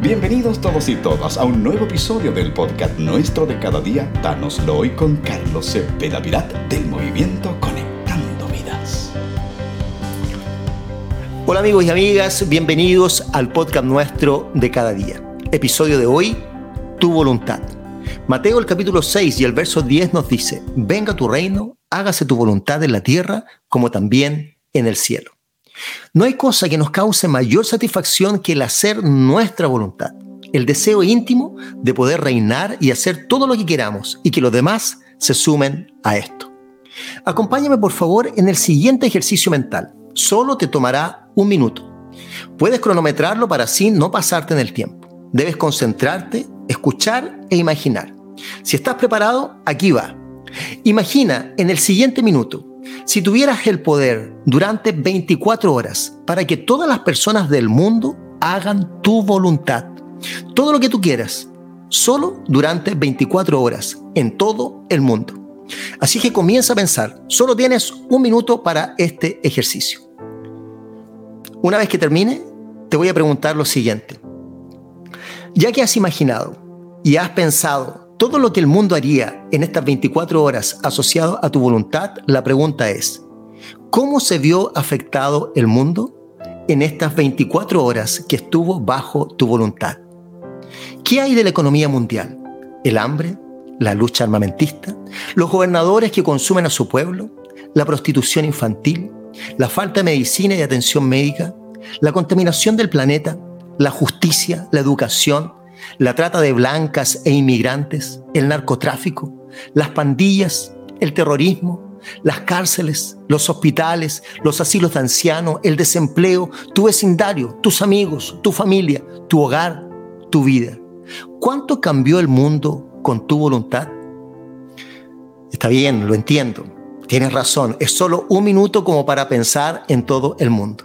Bienvenidos todos y todas a un nuevo episodio del podcast nuestro de cada día, Danoslo hoy con Carlos Cepeda Pirat del movimiento Conectando Vidas. Hola amigos y amigas, bienvenidos al podcast nuestro de cada día. Episodio de hoy, Tu voluntad. Mateo el capítulo 6 y el verso 10 nos dice, venga tu reino, hágase tu voluntad en la tierra como también en el cielo. No hay cosa que nos cause mayor satisfacción que el hacer nuestra voluntad, el deseo íntimo de poder reinar y hacer todo lo que queramos y que los demás se sumen a esto. Acompáñame por favor en el siguiente ejercicio mental. Solo te tomará un minuto. Puedes cronometrarlo para así no pasarte en el tiempo. Debes concentrarte, escuchar e imaginar. Si estás preparado, aquí va. Imagina en el siguiente minuto si tuvieras el poder durante 24 horas para que todas las personas del mundo hagan tu voluntad, todo lo que tú quieras, solo durante 24 horas en todo el mundo. Así que comienza a pensar, solo tienes un minuto para este ejercicio. Una vez que termine, te voy a preguntar lo siguiente. Ya que has imaginado y has pensado todo lo que el mundo haría en estas 24 horas asociado a tu voluntad, la pregunta es, ¿cómo se vio afectado el mundo en estas 24 horas que estuvo bajo tu voluntad? ¿Qué hay de la economía mundial? ¿El hambre? ¿La lucha armamentista? ¿Los gobernadores que consumen a su pueblo? ¿La prostitución infantil? ¿La falta de medicina y atención médica? ¿La contaminación del planeta? ¿La justicia? ¿La educación? La trata de blancas e inmigrantes, el narcotráfico, las pandillas, el terrorismo, las cárceles, los hospitales, los asilos de ancianos, el desempleo, tu vecindario, tus amigos, tu familia, tu hogar, tu vida. ¿Cuánto cambió el mundo con tu voluntad? Está bien, lo entiendo. Tienes razón, es solo un minuto como para pensar en todo el mundo.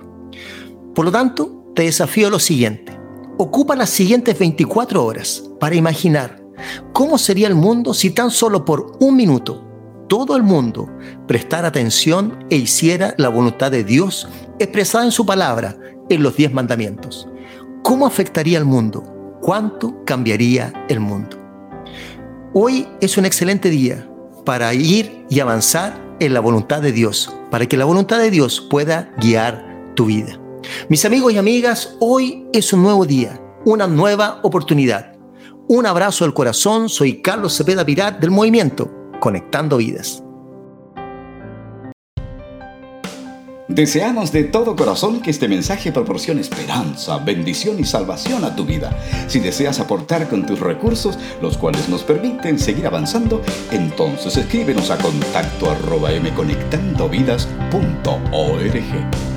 Por lo tanto, te desafío lo siguiente. Ocupa las siguientes 24 horas para imaginar cómo sería el mundo si tan solo por un minuto todo el mundo prestara atención e hiciera la voluntad de Dios expresada en su palabra en los diez mandamientos. ¿Cómo afectaría el mundo? ¿Cuánto cambiaría el mundo? Hoy es un excelente día para ir y avanzar en la voluntad de Dios, para que la voluntad de Dios pueda guiar tu vida. Mis amigos y amigas, hoy es un nuevo día, una nueva oportunidad. Un abrazo al corazón, soy Carlos Cepeda Pirat del Movimiento, Conectando Vidas. Deseamos de todo corazón que este mensaje proporcione esperanza, bendición y salvación a tu vida. Si deseas aportar con tus recursos, los cuales nos permiten seguir avanzando, entonces escríbenos a contacto arroba mconectandovidas.org.